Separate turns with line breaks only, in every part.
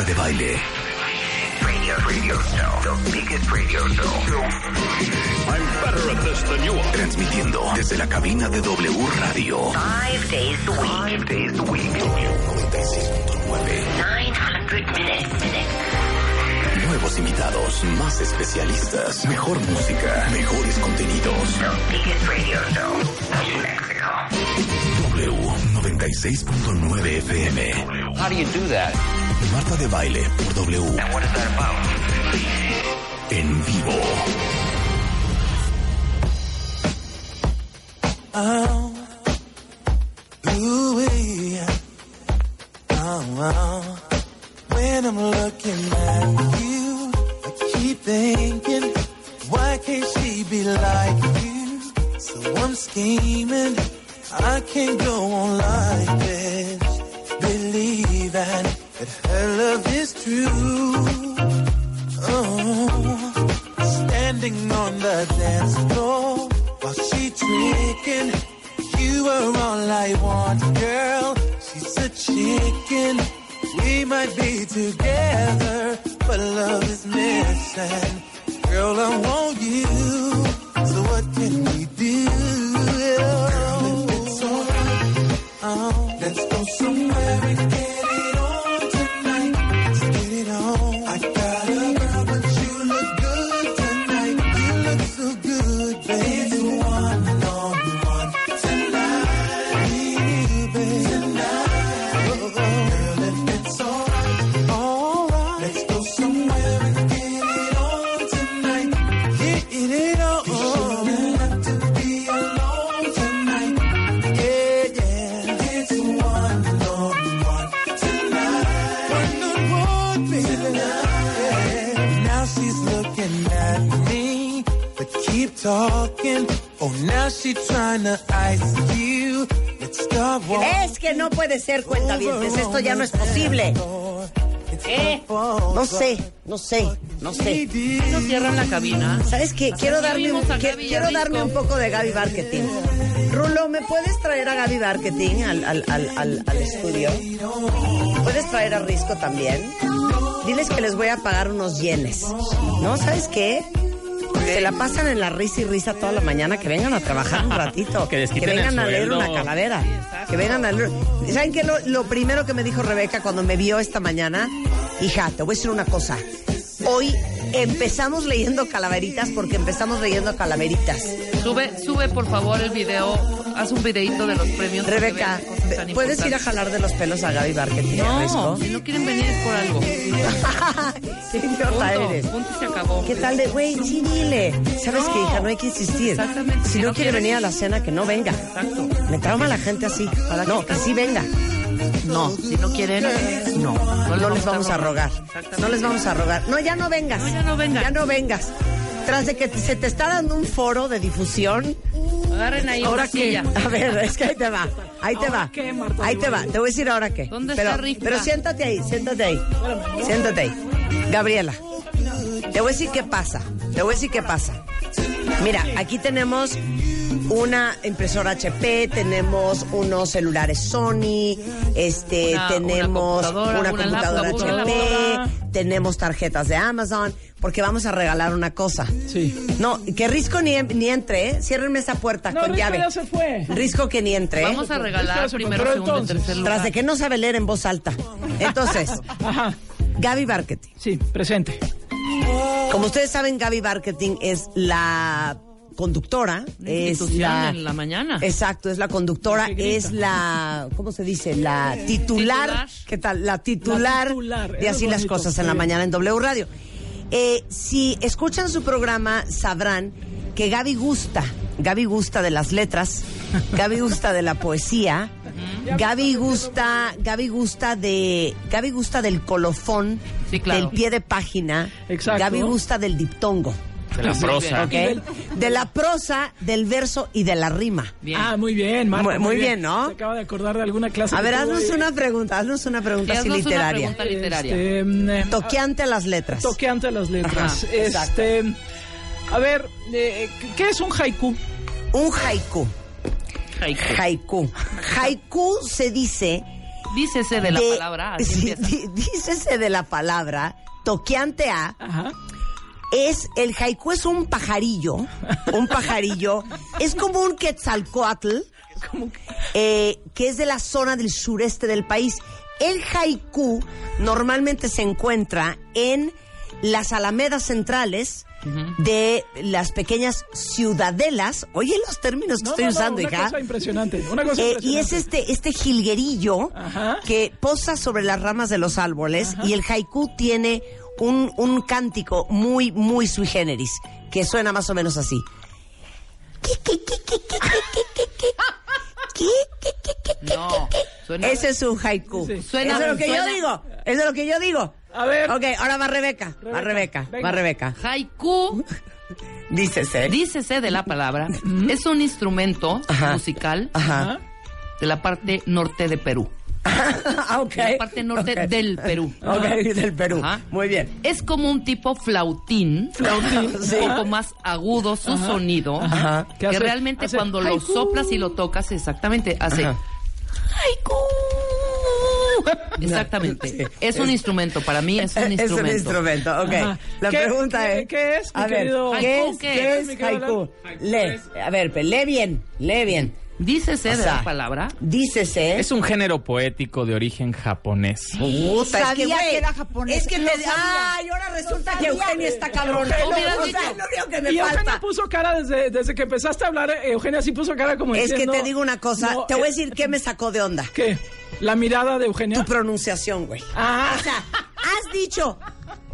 Marta de Baile.
Radio, radio show. The biggest radio show.
I'm better at this than you are.
Transmitiendo desde la cabina de W Radio.
Five days a week.
Five days a week. W96.9.
900 minutes.
Nuevos invitados, más especialistas, mejor música, mejores contenidos.
The biggest radio show in Mexico.
W 96.9 FM.
How do you do that?
Marta de Baile por W. En vivo.
Oh,
Es que no puede ser, cuentavientes. Esto ya no es posible. ¿Qué? No sé, no sé, no sé.
¿No cierran la cabina?
¿Sabes qué? Quiero darme, un, quiero
Risco.
darme un poco de Gaby Marketing. Rulo, ¿me puedes traer a Gaby Marketing al, al, al, al, al estudio? ¿Puedes traer a Risco también? Diles que les voy a pagar unos yenes. ¿No? ¿Sabes qué? Se la pasan en la risa y risa toda la mañana. Que vengan a trabajar un ratito.
Que les quiten
vengan a leer una calavera. Que vengan a leer. ¿Saben qué? Lo, lo primero que me dijo Rebeca cuando me vio esta mañana, hija, te voy a decir una cosa. Hoy empezamos leyendo calaveritas porque empezamos leyendo calaveritas.
Sube, sube por favor el video, haz un videito de los premios.
Rebeca, ¿puedes ir a jalar de los pelos a Gaby Marketing?
No, si no quieren venir es por algo.
Qué idiota eres.
punto y se acabó.
¿Qué tal de, güey, sí, dile? ¿Sabes
No.
qué, hija? No hay que insistir.
Exactamente.
Si
Si
no
no
quiere venir a la cena, que no venga.
Exacto.
Me trauma la gente así. No, que sí venga.
No, si no quieren, no.
No, les vamos a rogar. No les vamos a rogar. No, ya no vengas.
No, ya no vengan.
Ya no vengas. Tras de que se te está dando un foro de difusión.
Agarren ahí
¿Ahora qué? A ver, es que ahí te va. Ahí te va. Ahí te va. Te voy a decir ahora qué.
¿Dónde
pero,
está Rita?
Pero siéntate ahí, siéntate ahí. Siéntate ahí. Gabriela, te voy a decir qué pasa. Te voy a decir qué pasa. Mira, aquí tenemos una impresora HP, tenemos unos celulares Sony, este,
Una-
tenemos
una computadora,
una
una
computadora
laptop, una
HP. Tenemos tarjetas de Amazon, porque vamos a regalar una cosa.
Sí.
No, que Risco ni, ni entre, ¿eh? Ciérrenme esa puerta
No,
con
Risco
llave.
ya se fue.
Risco que ni entre, ¿eh?
Vamos a regalar primero, segundo
entonces-
tercer lugar.
Tras de que no sabe leer en voz alta. Entonces,
Ajá.
Gaby Marketing.
Sí, presente.
Como ustedes saben, Gaby Marketing es la conductora,
Una
es la
en la mañana.
Exacto, es la conductora, es la ¿cómo se dice? La titular,
Titular.
¿qué tal? La titular,
La titular,
de así las cosas en la mañana en W Radio. Eh, si escuchan su programa sabrán que Gaby gusta, Gaby gusta de las letras, Gaby gusta de la poesía Gaby gusta, Gaby gusta de, Gaby gusta del colofón,
Sí, claro.
del pie de página.
Exacto.
Gaby gusta del diptongo,
De la prosa.
¿ok? De la prosa, del verso y de la rima.
Bien.
Ah, muy bien, Marta.
Muy- muy bien, ¿no?
Se acaba de acordar de alguna clase.
A ver, haznos una pregunta, haznos una pregunta
Sí,
así
haznos una
literaria.
pregunta literaria.
Este, mm,
Toqueante a las letras.
Toqueante a las letras.
Ajá,
este, a ver, eh, ¿qué es un haiku?
Un haiku.
Haiku.
Haiku. Haiku se dice
Dícese de la palabra, así
sí, dícese de la palabra toqueante a
Ajá.
Es el haiku es un pajarillo, un pajarillo, es como un quetzalcoatl, eh, que es de la zona del sureste del país. El haiku normalmente se encuentra en las alamedas centrales de las pequeñas ciudadelas. Oye los términos que
No,
estoy
no, no,
usando,
una
hija.
cosa impresionante. Una cosa
Eh, y
impresionante.
es este, este jilguerillo
Ajá.
que posa sobre las ramas de los árboles y el haiku tiene un, un cántico muy, muy sui generis, que suena más o menos así.
No, suena...
Ese es un haiku.
Sí.
Suena-
Eso es lo que
suena-
yo digo. Eso es lo que yo digo.
A ver.
Ok, ahora va Rebeca. Va Rebeca.
venga.
Va Rebeca.
Haiku,
Dícese.
dícese de la palabra, es un instrumento
Ajá.
musical
Ajá.
de la parte norte de Perú.
Ah, ok.
De la parte norte del Perú.
Ok, del Perú.
Ajá.
Muy bien.
Es como un tipo flautín,
Flautín.
un poco más agudo su sonido,
Ajá.
¿Qué
que
hace?
realmente
Hace
cuando lo
haiku.
soplas y lo tocas, exactamente, hace haiku. Exactamente.
Sí.
Es un instrumento, para mí es un
Es
instrumento.
un instrumento, ok.
Ajá.
La
¿Qué-
pregunta
qué-
es...
qué es, mi
A ver,
querido-
¿qué
Haiku,
es,
qué
qué
es?
es haiku? Lee, a ver, lee bien, lee bien.
Dícese
O
de
sea,
la palabra.
Dícese...
Es un género poético de origen japonés.
Puta, es
Sabía
güey,
que era japonés,
Es que te...
sabía.
Ay, ahora resulta que. Eugenia está cabrón.
Eugenia,
o sea, que me
Y Eugenia puso cara desde, desde que empezaste a hablar, eh, Eugenia sí puso cara como
Es que te digo una cosa,
no,
te voy a
eh,
decir qué me sacó de onda.
¿Qué? ¿La mirada de Eugenia?
Tu pronunciación, güey.
Ah,
O sea, has dicho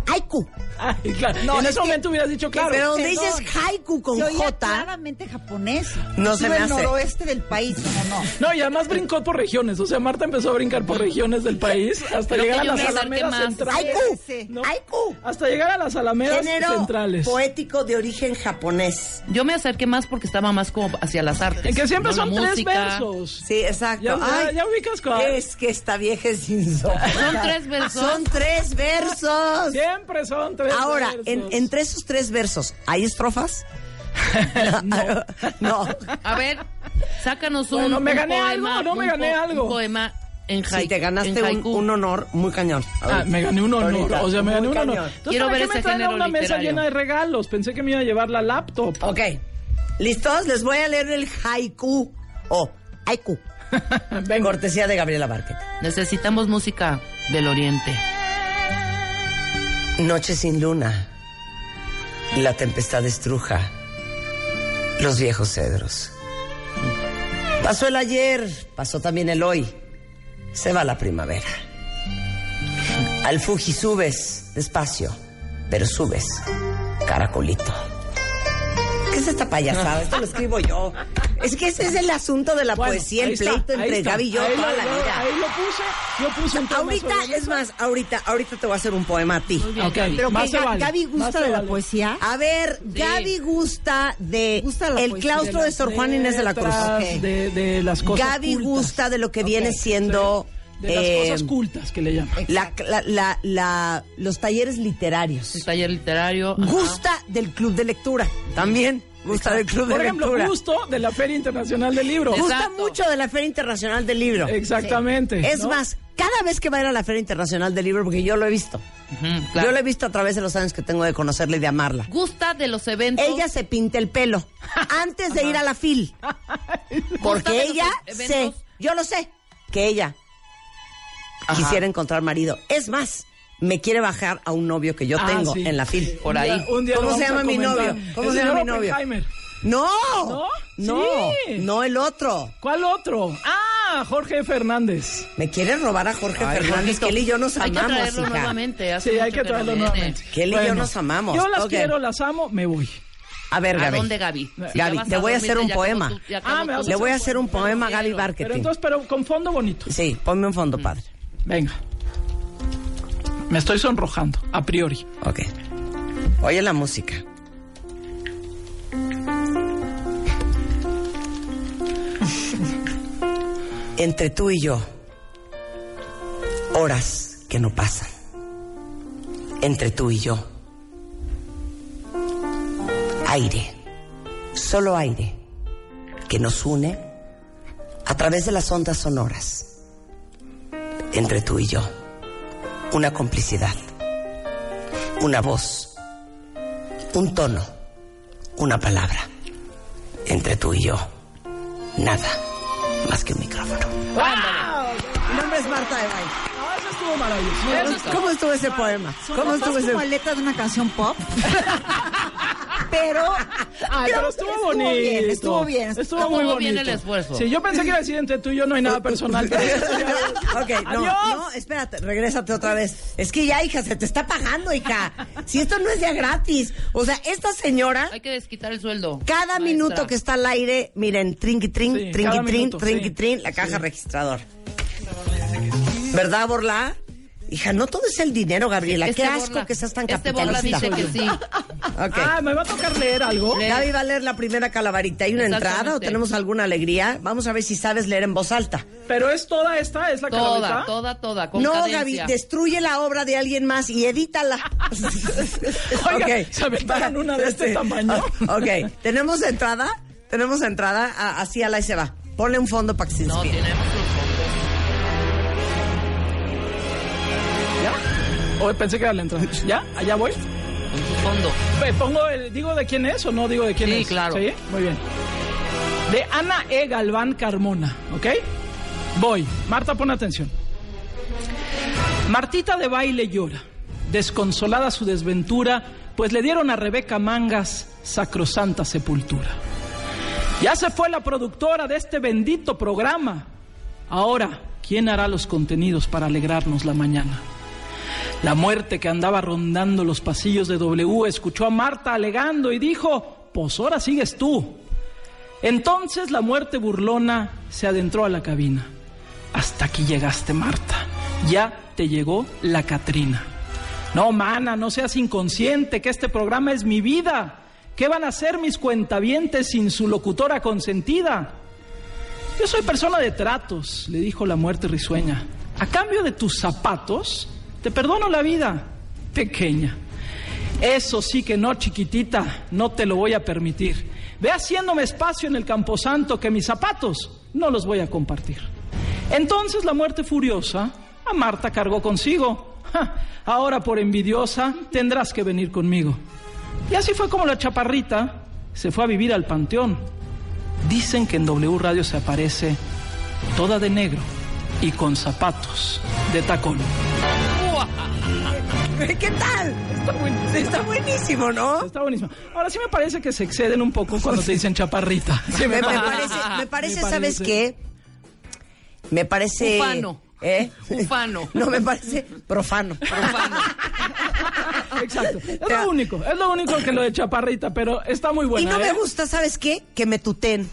haiku.
ay, claro.
No,
en
es
ese
que-
momento hubieras dicho claro.
Pero donde dices haiku con
Se
J,
claramente japonés.
No se me
del
hace.
noroeste del país, no, no.
No, y además brincó por regiones. O sea, Marta empezó a brincar por regiones del país hasta llegar a las alamedas centrales.
haiku.
No.
haiku.
Hasta llegar a las alamedas
Género
centrales.
poético de origen japonés.
Yo me acerqué más porque estaba más como hacia las artes.
En que siempre son tres
música.
versos.
Sí, exacto.
Ya- ya-
Ay,
ya ubicas cuál.
Es que esta vieja es insoportable.
Son tres versos.
Son tres versos.
Siempre son tres
Ahora,
versos.
en- entre esos tres versos, ¿hay estrofas? no.
A ver, sácanos un,
Bueno, ¿me
un
gané
poema,
algo o no me gané algo?
Un poema en haiku.
Sí, te ganaste
en
un,
haiku.
un honor muy cañón.
Ah, me gané un honor.
Ahorita,
o sea, me gané
muy
un honor.
cañón.
Entonces,
Quiero
¿para
ver
me
ese
traen a
género
una mesa
literario.
llena de regalos? Pensé que me iba a llevar la laptop.
Ok. ¿Listos? Les voy a leer el haiku. O haiku.
Venga.
Cortesía de Gabriela Márquez.
Necesitamos música del oriente.
Noche sin luna. La tempestad estruja. Los viejos cedros. Pasó el ayer, pasó también el hoy. Se va la primavera. Al Fuji subes despacio, pero subes, caracolito. ¿Qué es esta payasada? Esto lo escribo yo. Es que ese es el asunto de la
Bueno,
poesía, el pleito entre. Gaby y yo
Ahí
toda
lo-
la
yo-
vida.
Ahí lo puse. Yo puse un tema
Ahorita,
sobre
es
eso.
más, ahorita, ahorita te voy a hacer un poema a ti.
Ok,
Pero
más
que
vale.
Gaby gusta de la
vale.
poesía.
A ver, Gaby gusta de
Gusta la
el
poesía.
claustro de Sor Juan Inés de la Cruz.
De, de las cosas
Gaby
cultas.
gusta de lo que viene siendo
De las
eh,
cosas cultas que le llaman.
la- la- la- la- los talleres literarios.
Un taller literario. ajá.
Gusta del club de lectura. También gusta del club
Por
de
ejemplo,
lectura.
justo de la Feria Internacional del Libro.
Gusta
Exacto.
mucho de la Feria Internacional del Libro.
Exactamente.
Es
¿no?
más, cada vez que va a ir a la Feria Internacional del Libro, porque yo lo he visto.
Claro.
Yo lo he visto a través de los años que tengo de conocerla y de amarla.
Gusta de los eventos.
Ella se pinta el pelo antes de ir a la FIL. Porque ella
eventos.
sé, yo lo sé, que ella
Ajá.
quisiera encontrar marido. Es más, me quiere bajar a un novio que yo
Ah,
tengo
sí.
en la FIL.
Por
Un día-
ahí.
un día
¿Cómo se llama mi novio? ¿Cómo
El
se llama mi novio? No,
¿No?
no,
Sí.
no el otro.
¿Cuál otro? Ah, Jorge Fernández.
Me quiere robar a Jorge
Ay,
Fernández, él y yo nos
Hay que
amamos,
traerlo
hija.
nuevamente. hace
Sí, hay que traerlo nuevamente.
Él y yo nos amamos.
Yo las quiero, las amo, me voy.
A ver,
¿A
Gaby.
dónde, Gaby? Si
Gaby,
vas
te voy a hacer un poema.
acabó
Ah, me
tu-
vas a
Le voy a hacer un poema a Gaby. Marketing.
Pero entonces, pero con fondo bonito.
Sí, ponme un fondo padre.
Venga. Me estoy sonrojando, a priori.
Ok. Oye la música. Entre tú y yo, horas que no pasan. Entre tú y yo, aire, solo aire, que nos une a través de las ondas sonoras. Entre tú y yo, una complicidad una voz, un tono, una palabra. Entre tú y yo, nada más que un micrófono. Mi nombre es Marta de Baile.
Eso estuvo maravilloso.
¿Cómo estuvo ese poema? ¿Cómo estuvo ese
como letra de una canción pop. Pero.
Ay, pero estuvo
estuvo
bonito.
bien, estuvo bien.
Estuvo
Estuvo
muy
bien
bonito.
el esfuerzo.
Sí, yo pensé que iba a decir entre tú y yo no hay nada personal. pero
Ok, no,
Adiós.
no, espérate, regrésate otra vez. Es que ya, hija, se te está pagando, hija. Si esto no es ya gratis. O sea, esta señora,
Hay que desquitar el sueldo.
cada
maestra.
minuto que está al aire, miren, trinqui, trin,
Sí,
trinqui, trin,
minuto,
trinqui,
sí.
trin, la caja
Sí.
registrador. ¿Verdad, Borla? Hija, no todo es el dinero, Gabriela.
Este
Qué asco
Borla-
que seas tan
Este
capitalista.
dice que sí.
Ok.
Ah, ¿me va a tocar leer algo?
Lee.
Gaby va a leer la primera calabarita. ¿Hay una entrada o tenemos alguna alegría? Vamos a ver si sabes leer en voz alta.
Pero es toda esta, es la
Toda,
calavita.
toda, toda. Con
no,
cadencia.
Gaby, destruye la obra de alguien más y edítala.
Oiga,
Ok.
¿se aventaron una de este tamaño?
Ok, ¿tenemos entrada? Tenemos entrada, así a la y se va. Ponle un fondo para que se
No,
inspire.
tenemos
Hoy pensé que era la entrada. ¿Ya? ¿Allá voy?
Con su fondo.
Pongo el, ¿Digo de quién es o no digo de quién
Sí,
es?
claro.
Sí, muy bien. De Ana E. Galván Carmona, ¿ok? Voy. Marta, pon atención. Martita de baile llora, desconsolada su desventura, pues le dieron a Rebeca Mangas sacrosanta sepultura. Ya se fue la productora de este bendito programa. Ahora, ¿quién hará los contenidos para alegrarnos la mañana? La muerte que andaba rondando los pasillos de W escuchó a Marta alegando y dijo, pues ahora sigues tú. Entonces la muerte burlona se adentró a la cabina. Hasta aquí llegaste, Marta. Ya te llegó la Catrina. No, mana, no seas inconsciente, que este programa es mi vida. ¿Qué van a hacer mis cuentavientes sin su locutora consentida? Yo soy persona de tratos, le dijo la muerte risueña. A cambio de tus zapatos, te perdono la vida, pequeña. Eso sí que no, chiquitita, no te lo voy a permitir. Ve haciéndome espacio en el camposanto que mis zapatos no los voy a compartir. Entonces la muerte furiosa a Marta cargó consigo. Ahora por envidiosa tendrás que venir conmigo. Y así fue como la chaparrita se fue a vivir al panteón. Dicen que en W Radio se aparece toda de negro y con zapatos de tacón.
¿Qué tal? Está, buenísimo, ¿no?
Está buenísimo. Ahora sí me parece que se exceden un poco cuando te dicen chaparrita. Sí,
Me, me parece, me parece,
Me
¿sabes qué? Me parece...
Ufano.
¿Eh?
Ufano.
No, me parece profano.
Profano.
Exacto. Es lo único, es lo único que lo de chaparrita, pero está muy
Y
buena.
no me
¿eh?
gusta, ¿sabes qué? Que me tuten.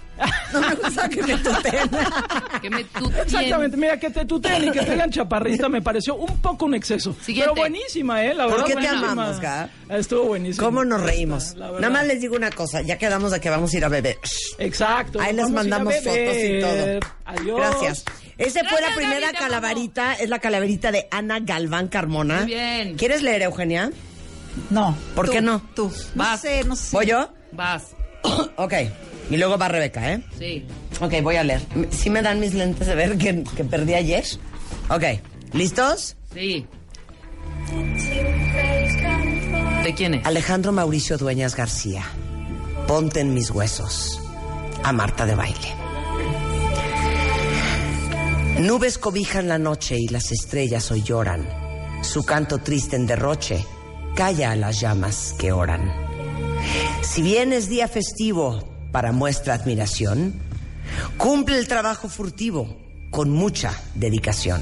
No me gusta que me tuten.
Que me tutien.
Exactamente, mira, que te tuteen y que te digan chaparrita me pareció un poco un exceso.
Siguiente.
Pero buenísima, ¿eh? La
¿Por
verdad,
qué te amamos, Gab?
Estuvo buenísimo.
¿Cómo nos reímos? Nada más les digo una cosa, ya quedamos de que vamos a ir a beber.
Exacto.
Ahí les mandamos fotos y todo.
Adiós.
Gracias. Esa fue la primera calaverita, es la calaverita de Ana Galván Carmona.
Muy bien.
¿Quieres leer, Eugenia?
No.
¿Por
tú,
qué no?
Tú. No
Vas.
sé, no sé.
¿Voy yo?
Vas.
ok. Y luego va Rebeca, ¿eh?
Sí.
Ok, voy a leer. ¿Sí me dan mis lentes de ver que, que perdí ayer? Ok. ¿Listos?
Sí. ¿De quién es?
Alejandro Mauricio Dueñas García. Ponte en mis huesos. A Marta de baile. Nubes cobijan la noche y las estrellas hoy lloran. Su canto triste en derroche calla a las llamas que oran. Si bien es día festivo para muestra admiración, cumple el trabajo furtivo con mucha dedicación.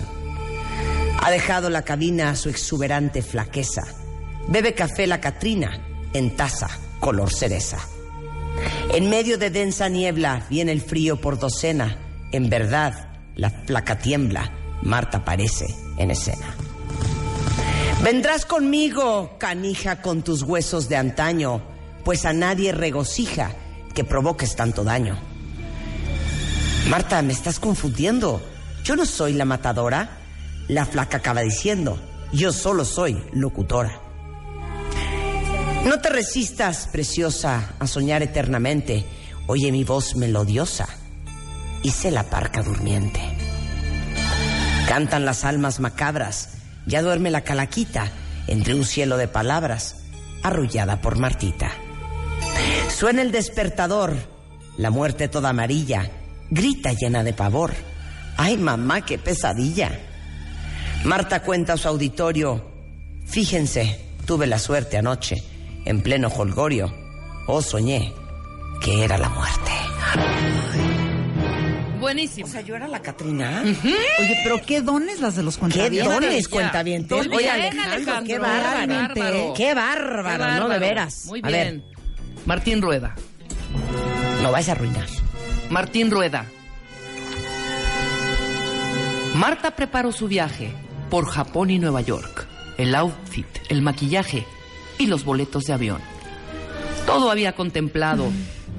Ha dejado la cabina a su exuberante flaqueza. Bebe café la Catrina en taza color cereza. En medio de densa niebla viene el frío por docena. En verdad, la flaca tiembla. Marta aparece en escena. Vendrás conmigo, canija, con tus huesos de antaño, pues a nadie regocija que provoques tanto daño. Marta, me estás confundiendo. Yo no soy la matadora. La flaca acaba diciendo, yo solo soy locutora. No te resistas, preciosa, a soñar eternamente. Oye mi voz melodiosa. Hice la parca durmiente. Cantan las almas macabras. Ya duerme la calaquita entre un cielo de palabras, arrullada por Martita. Suena el despertador, la muerte toda amarilla, grita llena de pavor. ¡Ay, mamá, qué pesadilla! Marta cuenta a su auditorio. Fíjense, tuve la suerte anoche, en pleno holgorio. Oh, soñé que era la muerte.
Buenísimo.
O sea, yo era la Catrina.
Oye, pero qué dones las de los
¿Qué
cuentavientes.
dones,
ya.
cuentavientes? Oye,
bien,
Alejandro,
Alejandro.
qué bárbaro. Qué
Qué
bárbaro, ¿no? De veras.
Muy
A
bien.
ver,
Martín Rueda.
no vais a arruinar.
Martín Rueda. Marta preparó su viaje por Japón y Nueva York. El outfit, el maquillaje y los boletos de avión. Todo había contemplado,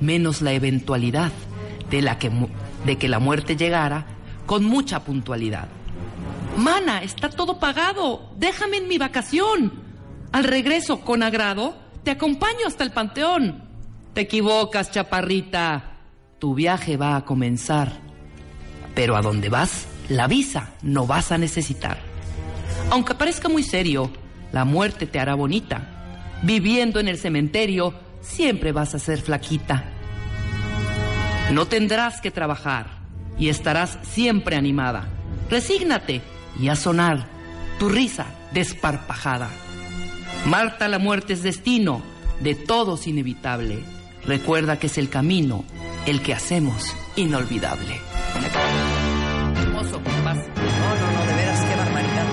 menos la eventualidad de, la que, de que la muerte llegara con mucha puntualidad. Mana, está todo pagado. Déjame en mi vacación. Al regreso, con agrado, te acompaño hasta el panteón. Te equivocas, chaparrita. Tu viaje va a comenzar. Pero a dónde vas, la visa no vas a necesitar. Aunque parezca muy serio, la muerte te hará bonita. Viviendo en el cementerio, siempre vas a ser flaquita. No tendrás que trabajar y estarás siempre animada. Resígnate y a sonar tu risa desparpajada. Marta, la muerte es destino, de todos inevitable. Recuerda que es el camino, el que hacemos inolvidable. Hermoso, vas.
No, no, no, de veras, qué barbaridad.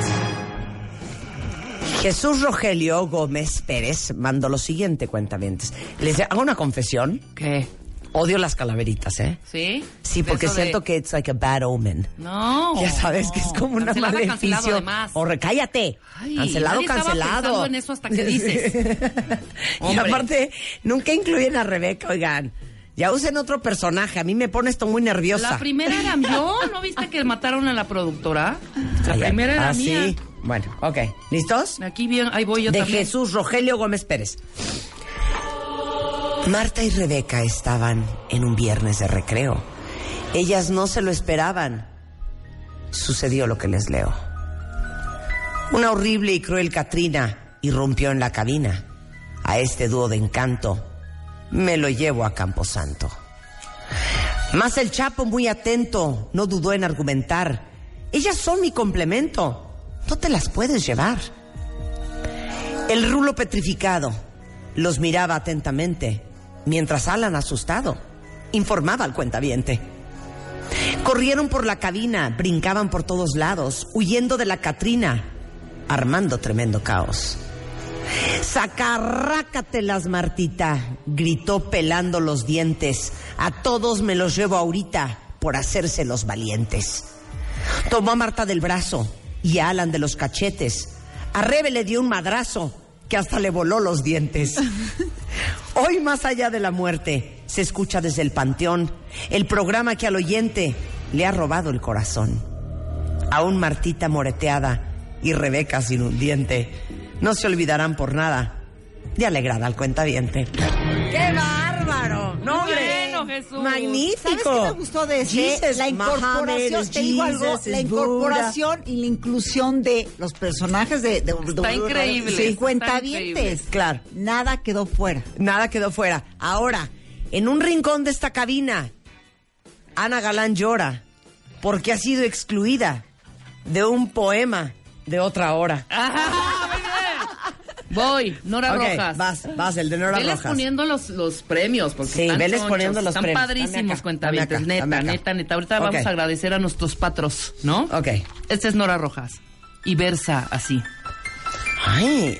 Jesús Rogelio Gómez Pérez mandó lo siguiente, cuentavientes. Les hago una confesión.
¿Qué?
Odio las calaveritas, ¿eh?
¿Sí?
Sí, porque
de-
siento que it's like a bad omen.
No.
Ya sabes que es como una
Cancelado, cancelado,
maleficio.
además.
O recállate.
Ay,
cancelado, cancelado.
en eso hasta que dices.
y aparte, nunca incluyen a Rebeca, oigan. Ya usen otro personaje. A mí me pone esto muy nerviosa.
La primera era yo. ¿No viste que mataron a la productora? La
Ay,
primera era
ah,
mía.
sí. Bueno, ok. ¿Listos?
Aquí bien, ahí voy yo
de
también.
Jesús Rogelio Gómez Pérez. Marta y Rebeca estaban en un viernes de recreo. Ellas no se lo esperaban. Sucedió lo que les leo. Una horrible y cruel Catrina irrumpió en la cabina. A este dúo de encanto me lo llevo a Camposanto. Mas el Chapo, muy atento, no dudó en argumentar. Ellas son mi complemento. No te las puedes llevar. El rulo petrificado los miraba atentamente, mientras Alan, asustado, informaba al cuentaviente. Corrieron por la cabina, brincaban por todos lados, huyendo de la Catrina, armando tremendo caos. Sacarrácatelas, Martita, gritó pelando los dientes. A todos me los llevo ahorita por hacerse los valientes. Tomó a Marta del brazo y a Alan de los cachetes. A Rebe le dio un madrazo que hasta le voló los dientes. Hoy, más allá de la muerte, se escucha desde el panteón el programa que al oyente le ha robado el corazón. Aún Martita moreteada y Rebeca sin un diente no se olvidarán por nada de alegrar al cuentaviente. ¡Qué bárbaro! ¡No, hombre!
Jesús.
¡Magnífico!
¿Sabes qué me gustó de ese?
Jesus,
la incorporación,
Mohammed,
te digo algo,
Jesus,
la incorporación y la inclusión de los personajes de, de, de-
Está
de-
increíble,
sí,
está
cuentavientes.
increíble.
Claro.
Nada quedó fuera.
Nada quedó fuera. Ahora, en un rincón de esta cabina, Ana Galán llora porque ha sido excluida de un poema de otra hora.
Ajá. Voy, Nora Rojas.
vas, vas, el de Nora
Veles
Rojas.
poniendo los, los premios, porque
Sí,
están
veles poniendo los
están
premios.
Padrísimos, cuentavientes, neta,
acá.
neta, neta. Ahorita vamos a agradecer a nuestros patros, ¿no?
Ok.
Esta es Nora Rojas. Y versa así.
Ay,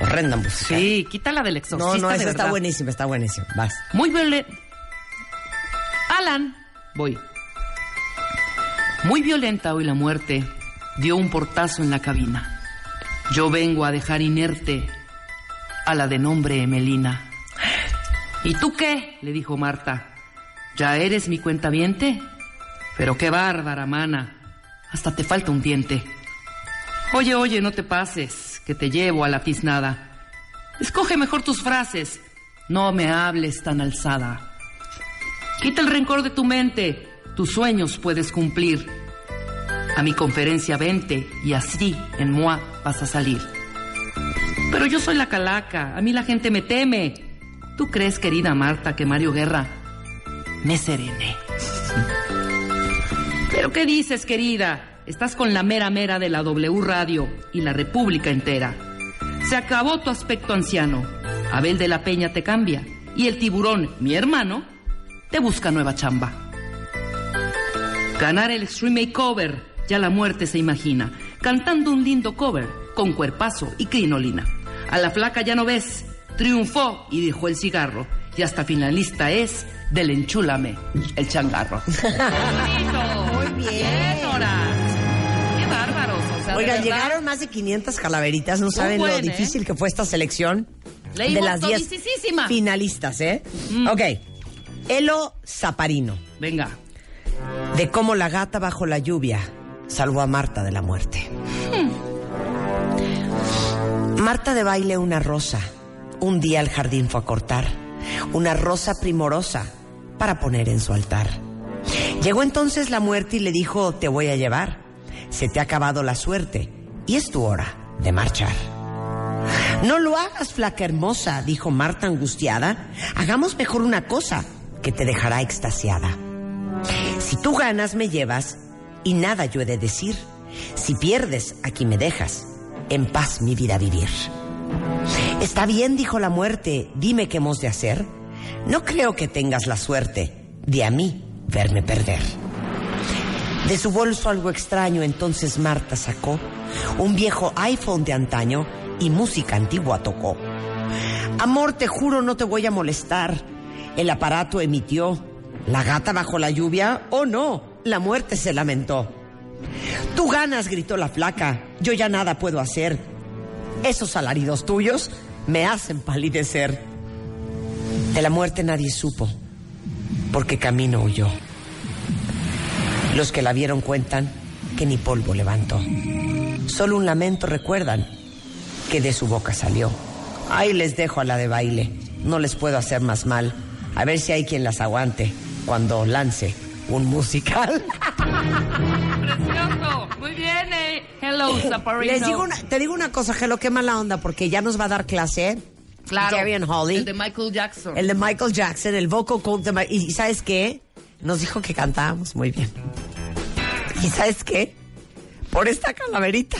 Horrenda música.
Sí, quítala del
No,
exorcista
no,
de
esa está buenísima, está buenísima. Vas.
Muy violenta. Alan, voy. Muy violenta hoy la muerte dio un portazo en la cabina. Yo vengo a dejar inerte a la de nombre Emelina. ¿Y tú qué? le dijo Marta. ¿Ya eres mi cuentaviente? Pero qué bárbara, mana. Hasta te falta un diente. Oye, oye, no te pases, que te llevo a la tiznada. Escoge mejor tus frases. No me hables tan alzada. Quita el rencor de tu mente. Tus sueños puedes cumplir. A mi conferencia vente y así en Moa vas a salir. Pero yo soy la calaca. A mí la gente me teme. ¿Tú crees, querida Marta, que Mario Guerra me serene? ¿Pero qué dices, querida? Estás con la mera mera de la W Radio y la República entera. Se acabó tu aspecto anciano. Abel de la Peña te cambia. Y el tiburón, mi hermano, te busca nueva chamba. Ganar el Extreme Makeover, ya la muerte se imagina. Cantando un lindo cover, con cuerpazo y crinolina. A la flaca ya no ves, triunfó y dejó el cigarro. Y hasta finalista es del Enchúlame, el changarro.
Muy bien.
Qué bárbaros. O sea,
Oigan, llegaron más de 500 calaveritas. No saben lo
¿eh?
difícil que fue esta selección
Leímos
de las 10
todisísima.
finalistas, ¿eh?
Mm.
Ok. Elo Zaparino.
Venga.
De cómo la gata bajo la lluvia salvó a Marta de la muerte. Marta de baile una rosa. Un día al jardín fue a cortar. Una rosa primorosa para poner en su altar. Llegó entonces la muerte y le dijo, te voy a llevar. Se te ha acabado la suerte y es tu hora de marchar. No lo hagas, flaca hermosa, dijo Marta angustiada. Hagamos mejor una cosa que te dejará extasiada. Si tú ganas, me llevas y nada yo he de decir. Si pierdes, aquí me dejas. En paz mi vida vivir. Está bien, dijo la muerte, dime qué hemos de hacer. No creo que tengas la suerte de a mí verme perder. De su bolso algo extraño entonces Marta sacó un viejo iPhone de antaño y música antigua tocó. Amor, te juro no te voy a molestar. El aparato emitió. ¿La gata bajo la lluvia? Oh no, la muerte se lamentó. Tú ganas, gritó la flaca. Yo ya nada puedo hacer. Esos alaridos tuyos me hacen palidecer. De la muerte nadie supo, porque camino huyó. Los que la vieron cuentan que ni polvo levantó. Solo un lamento recuerdan que de su boca salió. Ahí les dejo a la de baile. No les puedo hacer más mal. A ver si hay quien las aguante cuando lance un musical.
Precioso. Muy bien, eh. Hello, Zaparino.
Les digo una- te digo una cosa, Gelo, qué mala onda, porque ya nos va a dar clase. ¿eh?
Claro.
Darian Holly.
El de Michael Jackson.
El de Michael Jackson, el vocal coach de Y ¿sabes qué? Nos dijo que cantábamos muy bien. ¿Y sabes qué? Por esta calaverita,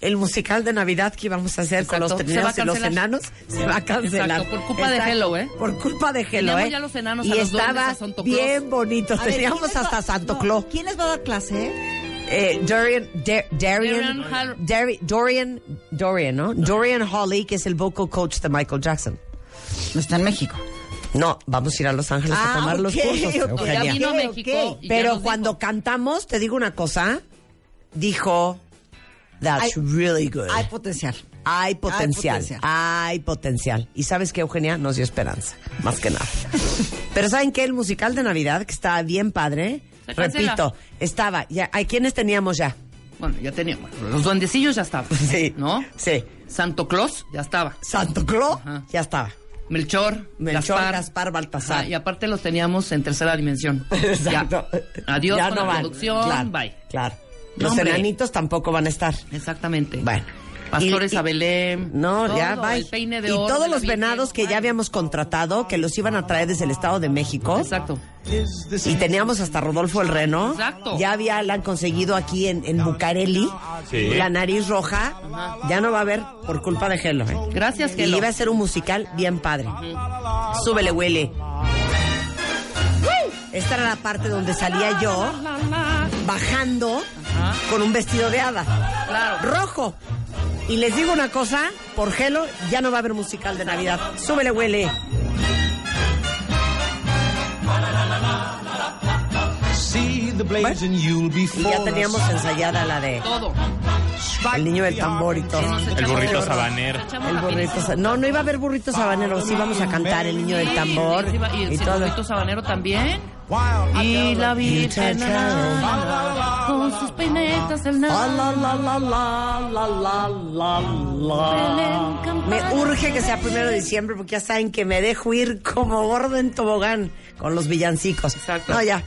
el musical de Navidad que íbamos a hacer con los trineos y los enanos se va a cancelar.
Exacto, por culpa de Hello, ¿eh?
Por culpa de Hello,
Teníamos
¿eh?
ya los enanos
y
a los
estaba
a Santo Claus.
bien bonito.
A
Teníamos
¿quién les
hasta
va-
Santo
no,
Claus.
¿Quién les va a dar clase?
Eh, Dorian, Da- Darian,
Darian Hall-
Dari- Dorian, Dorian, ¿no? Dorian Holly, que es el vocal coach de Michael Jackson.
No está en México.
No, vamos a ir a Los Ángeles
Ah,
a tomar los cursos.
ok.
Eugenia.
Ya vino a México.
Pero cuando
dijo.
cantamos, te digo una cosa, dijo, that's
Hay-
really good.
Hay potencial.
Hay potencial,
potencial.
hay potencial. Y sabes que Eugenia nos dio esperanza, más que nada. Pero ¿saben qué? El musical de Navidad, que está bien padre,
Se cancela.
repito, estaba, ya, ¿a quiénes teníamos ya?
Bueno, ya teníamos. Los duendecillos ya estaban.
Sí.
¿No?
Sí.
Santo Claus ya estaba.
Santo Claus,
Ajá.
ya estaba.
Melchor,
Melchor,
Gaspar,
Gaspar, Baltasar.
Y aparte los teníamos en tercera dimensión.
Exacto.
Ya. Adiós
Ya
con
no
la
van.
producción.
Claro,
Bye.
Claro. Los
hombre.
enanitos tampoco van a estar.
Exactamente.
Bueno.
Pastores
Y- y-
a Belén.
No,
todo,
ya,
de
y todos los venados que ya habíamos contratado, que los iban a traer desde el Estado de México.
Exacto.
Y teníamos hasta Rodolfo el Reno.
Exacto.
Ya había, la han conseguido aquí en, en Bucareli.
Sí.
La nariz roja. Ya no va a haber por culpa de Gelo. ¿eh?
Gracias,
Y
Gelo.
iba a ser un musical bien padre. Súbele, huele. Esta era la parte donde salía yo bajando
Ajá.
con un vestido de hada.
Claro.
Rojo. Y les digo una cosa, por Gelo ya no va a haber musical de Navidad. Súbele, huele. Y ya teníamos ensayada la de...
Todo.
El niño del tambor y todo.
El burrito sabanero.
El burrito No, no iba a haber burrito sabanero, sí íbamos a cantar el niño del tambor.
Y el, y
todo.
burrito sabanero también. Y la virgen con sus peinetas el
Me urge que sea primero de diciembre porque ya saben que me dejo ir como gordo en tobogán con los villancicos.
Exacto.
No, ya.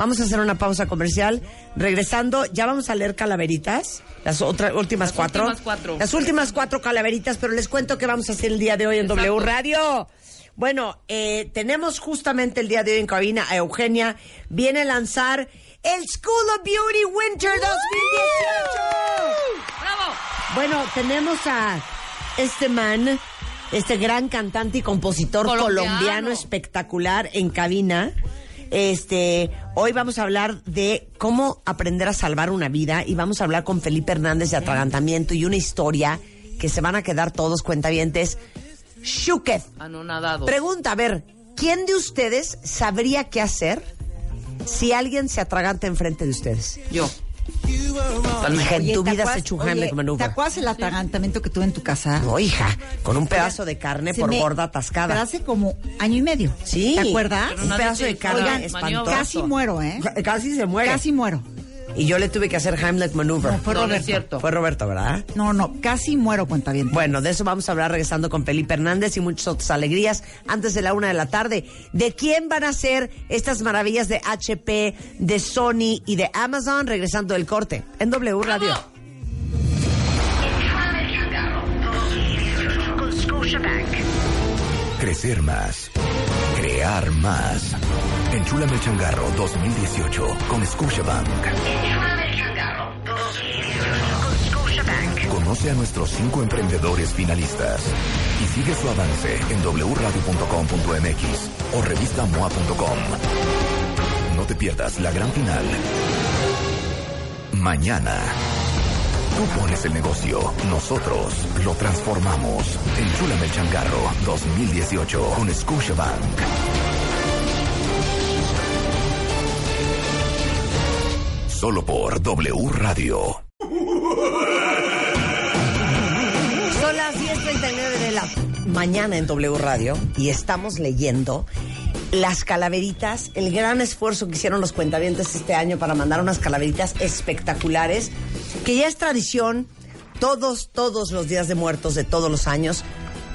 Vamos a hacer una pausa comercial. Regresando, ya vamos a leer calaveritas. Las otras últimas
Las
cuatro.
últimas cuatro.
Las últimas cuatro calaveritas, pero les cuento que vamos a hacer el día de hoy en
Exacto.
W Radio. Bueno, eh, tenemos justamente el día de hoy en cabina a Eugenia. Viene a lanzar el School of Beauty Winter 2018.
¡Bravo!
Bueno, tenemos a este man, este gran cantante y compositor colombiano,
Colombiano.
espectacular en cabina. Este, hoy vamos a hablar de cómo aprender a salvar una vida y vamos a hablar con Felipe Hernández de atragantamiento y una historia que se van a quedar todos cuentavientes. Shuketh,
Anonadado.
pregunta, a ver, ¿quién de ustedes sabría qué hacer si alguien se atraganta enfrente de ustedes?
Yo.
Hija, en tu
¿te
vida
acuerdas-
se
oye,
Heimlich
¿Te acuerdas el atragantamiento que tuve en tu casa?
No, hija, con un pedazo de carne por gorda atascada.
Pero hace como año y medio.
Sí.
¿Te acuerdas?
Un pedazo de carne
oigan,
espantoso.
maniobra.
Casi muero, ¿eh?
Ca- Casi se muere.
Casi muero.
Y yo le tuve que hacer Heimlich maneuver.
No, fue
No, no es
Roberto.
cierto.
Fue Roberto, ¿verdad?
No, no, casi muero, cuenta bien.
Bueno, de eso vamos a hablar regresando con Felipe Hernández y muchas otras alegrías antes de la una de la tarde. ¿De quién van a ser estas maravillas de HP, de Sony y de Amazon? Regresando del corte en W Radio.
Crecer más. Crear más. Enchúlame el changarro 2018 con Scotiabank.
Enchúlame el changarro 2018 con Scotiabank.
Conoce a nuestros cinco emprendedores finalistas y sigue su avance en wradio.com.mx o revistamoa.com. No te pierdas la gran final. Mañana. Tú pones el negocio, nosotros lo transformamos. Enchúlame el changarro 2018 con Scotiabank. Solo por W Radio.
Son las 10.39 de la mañana en W Radio y estamos leyendo las calaveritas, el gran esfuerzo que hicieron los cuentavientes este año para mandar unas calaveritas espectaculares, que ya es tradición todos, todos los días de muertos de todos los años,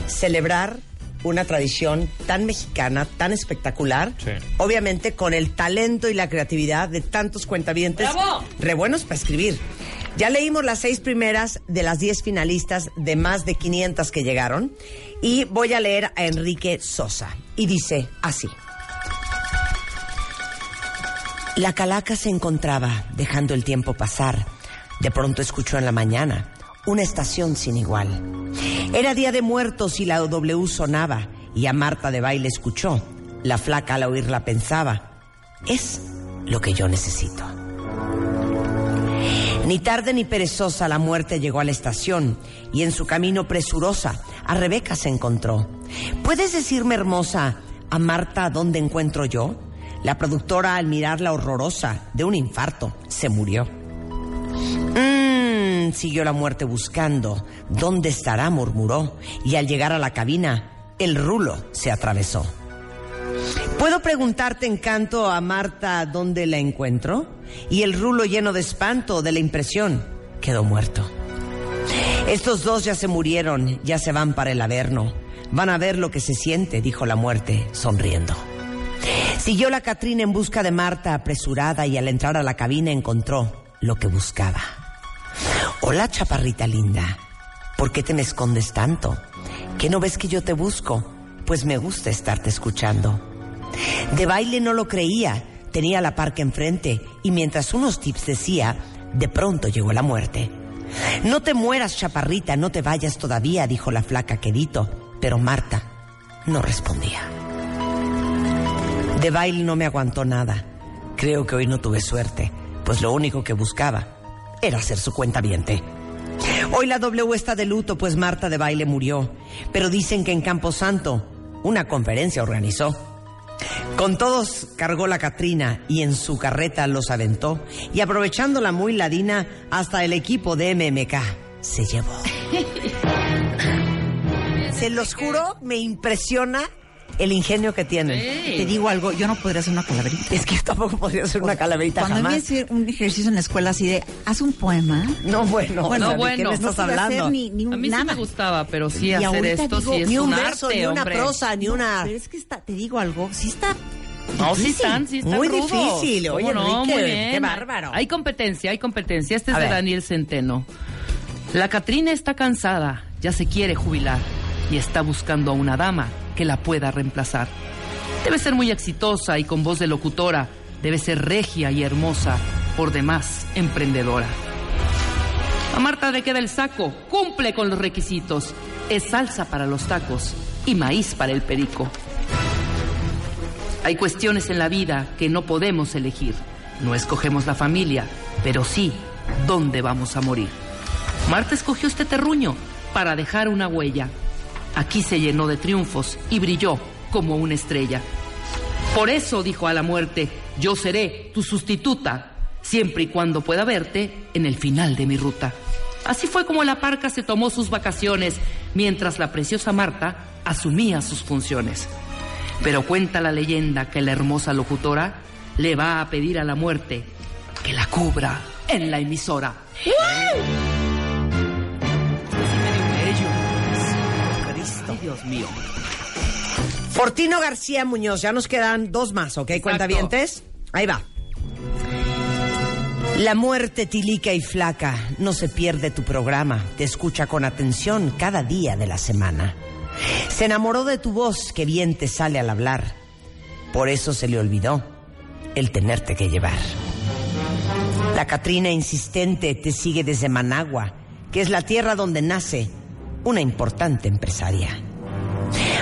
celebrar una tradición tan mexicana, tan espectacular,
Sí.
obviamente con el talento y la creatividad de tantos cuentavientes
¡Bravo!
re buenos para escribir. Ya leímos las seis primeras de las diez finalistas de más de 500 que llegaron y voy a leer a Enrique Sosa. Y dice así. La calaca se encontraba dejando el tiempo pasar. De pronto escuchó en la mañana una estación sin igual. Era día de muertos y la W sonaba y a Marta de baile escuchó. La flaca al oírla pensaba, es lo que yo necesito. Ni tarde ni perezosa la muerte llegó a la estación y en su camino presurosa a Rebeca se encontró. ¿Puedes decirme, hermosa, a Marta dónde encuentro yo? La productora al mirarla horrorosa de un infarto se murió. Siguió la muerte buscando. ¿Dónde estará? murmuró. Y al llegar a la cabina, el rulo se atravesó. ¿Puedo preguntarte, encanto, a Marta dónde la encuentro? Y el rulo lleno de espanto de la impresión quedó muerto. Estos dos ya se murieron, ya se van para el averno. Van a ver lo que se siente, dijo la muerte, sonriendo. Siguió la Catrina en busca de Marta apresurada y al entrar a la cabina encontró lo que buscaba. Hola, chaparrita linda. ¿Por qué te me escondes tanto? ¿Que no ves que yo te busco? Pues me gusta estarte escuchando. De baile no lo creía, tenía la parca enfrente y mientras unos tips decía, de pronto llegó la muerte. No te mueras, chaparrita, no te vayas todavía, dijo la flaca quedito, pero Marta no respondía. De baile no me aguantó nada. Creo que hoy no tuve suerte, pues lo único que buscaba era ser su cuenta Hoy la W está de luto, pues Marta de baile murió. Pero dicen que en Camposanto una conferencia organizó. Con todos cargó la Catrina y en su carreta los aventó. Y aprovechándola muy ladina, hasta el equipo de MMK se llevó. Se los juro, me impresiona el ingenio que tienen.
Te digo algo, yo no podría hacer una calaverita.
Es que yo tampoco podría hacer una calaverita
Cuando
jamás.
me hice un ejercicio en la escuela así de, haz un poema.
No, bueno,
Bueno,
o sea, ¿de
bueno,
qué me
no
estás hablando?
hacer ni, ni un-
A mí sí
nada.
me gustaba, pero sí
Y
hacer esto
digo,
sí es
ni un
un
verso,
arte,
ni una
hombre.
prosa, ni una...
Pero es que está, te digo algo, sí está
No, sí están, sí están
Muy
rudos.
difícil.
¿Cómo
Oye,
no?
Enrique,
Muy bien.
qué bárbaro.
Hay competencia, hay competencia. Este es
A
de
ver.
Daniel Centeno. La Catrina está cansada, ya se quiere jubilar y está buscando a una dama que la pueda reemplazar. Debe ser muy exitosa y con voz de locutora. Debe ser regia y hermosa, por demás emprendedora. A Marta le queda el saco, cumple con los requisitos. Es salsa para los tacos y maíz para el perico. Hay cuestiones en la vida que no podemos elegir. No escogemos la familia, pero sí dónde vamos a morir. Marta escogió este terruño para dejar una huella. Aquí se llenó de triunfos y brilló como una estrella. Por eso dijo a la muerte, yo seré tu sustituta, siempre y cuando pueda verte en el final de mi ruta. Así fue como la parca se tomó sus vacaciones, mientras la preciosa Marta asumía sus funciones. Pero cuenta la leyenda que la hermosa locutora le va a pedir a la muerte que la cubra en la emisora. Dios mío.
Fortino García Muñoz, ya nos quedan dos más, ¿ok? Cuentavientes. Ahí va. La muerte tilica y flaca, no se pierde tu programa, te escucha con atención cada día de la semana. Se enamoró de tu voz que bien te sale al hablar, por eso se le olvidó el tenerte que llevar. La Catrina insistente te sigue desde Managua, que es la tierra donde nace una importante empresaria.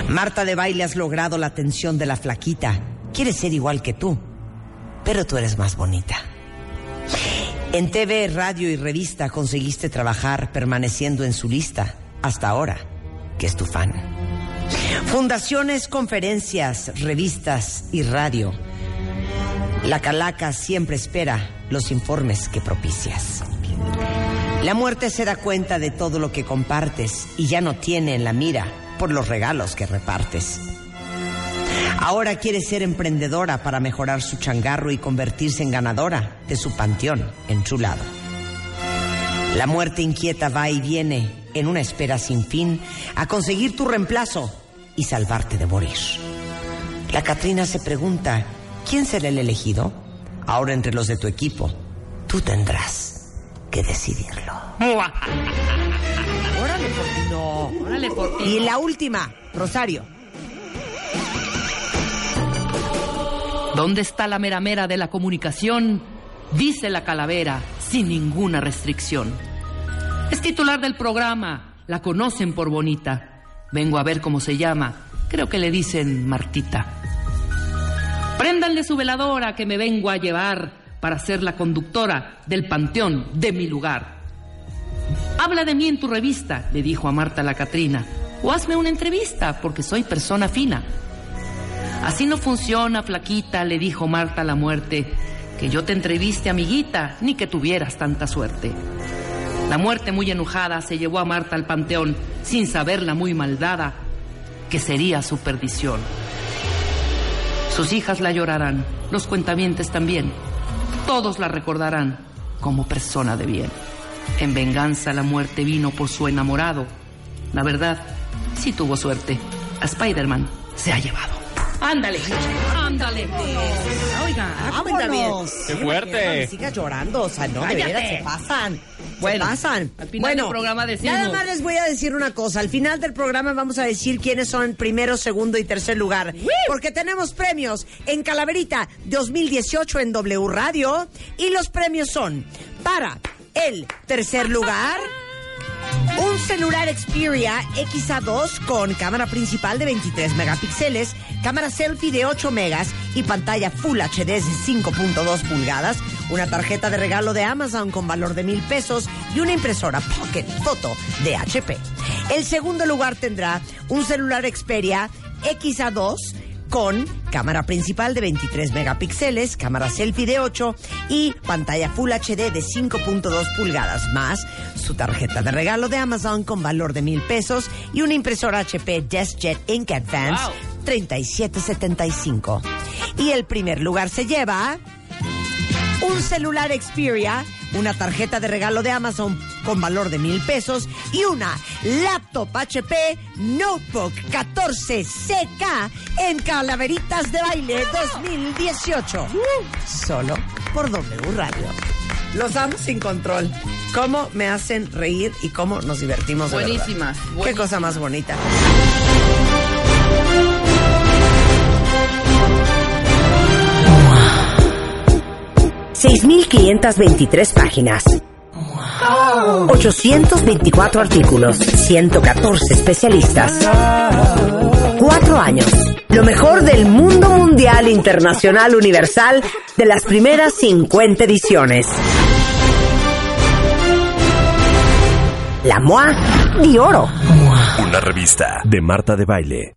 Marta de baile has logrado la atención de la flaquita. Quieres ser igual que tú, pero tú eres más bonita. En TV, radio y revista conseguiste trabajar permaneciendo en su lista hasta ahora, que es tu fan. Fundaciones, conferencias, revistas y radio. La calaca siempre espera los informes que propicias. La muerte se da cuenta de todo lo que compartes y ya no tiene en la mira por los regalos que repartes. Ahora quiere ser emprendedora para mejorar su changarro y convertirse en ganadora de su panteón en su lado. La muerte inquieta va y viene en una espera sin fin a conseguir tu reemplazo y salvarte de morir. La Catrina se pregunta, ¿quién será el elegido? Ahora entre los de tu equipo, tú tendrás que decidirlo. Órale. Y la última, Rosario.
¿Dónde está la mera mera de la comunicación? Dice la calavera, sin ninguna restricción. Es titular del programa, la conocen por bonita. Vengo a ver cómo se llama, creo que le dicen Martita. Préndanle su veladora que me vengo a llevar para ser la conductora del panteón de mi lugar. Habla de mí en tu revista, le dijo a Marta la Catrina, o hazme una entrevista, porque soy persona fina. Así no funciona, flaquita, le dijo Marta la muerte, que yo te entreviste, amiguita, ni que tuvieras tanta suerte. La muerte muy enojada se llevó a Marta al panteón, sin saberla muy maldada, que sería su perdición. Sus hijas la llorarán, los cuentavientes también. Todos la recordarán como persona de bien. En venganza la muerte vino por su enamorado. La verdad, sí tuvo suerte. A Spider-Man se ha llevado. Ándale, ándale. Oiga,
Vámonos.
¡Qué fuerte!
Siga llorando, o sea, no, de
Cállate.
veras, se pasan.
Bueno,
se pasan.
al final
bueno,
del programa decimos.
Nada más les voy a decir una cosa. Al final del programa vamos a decir quiénes son primero, segundo y tercer lugar. Porque tenemos premios en Calaverita 2018 en W Radio. Y los premios son para el tercer lugar. Un celular Xperia XA2 con cámara principal de 23 megapíxeles, cámara selfie de 8 megas y pantalla Full HD de 5.2 pulgadas, una tarjeta de regalo de Amazon con valor de mil pesos y una impresora Pocket Photo de HP. El segundo lugar tendrá un celular Xperia XA2 con cámara principal de 23 megapíxeles, cámara selfie de 8 y pantalla Full HD de 5.2 pulgadas, más su tarjeta de regalo de Amazon con valor de mil pesos y una impresora HP DeskJet Ink Advance 3775. Y el primer lugar se lleva un celular Xperia, una tarjeta de regalo de Amazon con valor de mil pesos y una laptop HP Notebook 14CK en Calaveritas de Baile 2018. Solo por W Radio. Los amo sin control. Cómo me hacen reír y cómo nos divertimos. de verdad.
Buenísimas,
Qué
buenísimas.
cosa más bonita. 6.523 páginas. 824 artículos. 114 especialistas. Cuatro años. Lo mejor del mundo mundial, internacional, universal de las primeras 50 ediciones. La MOA de oro.
Una revista de Marta de Baile.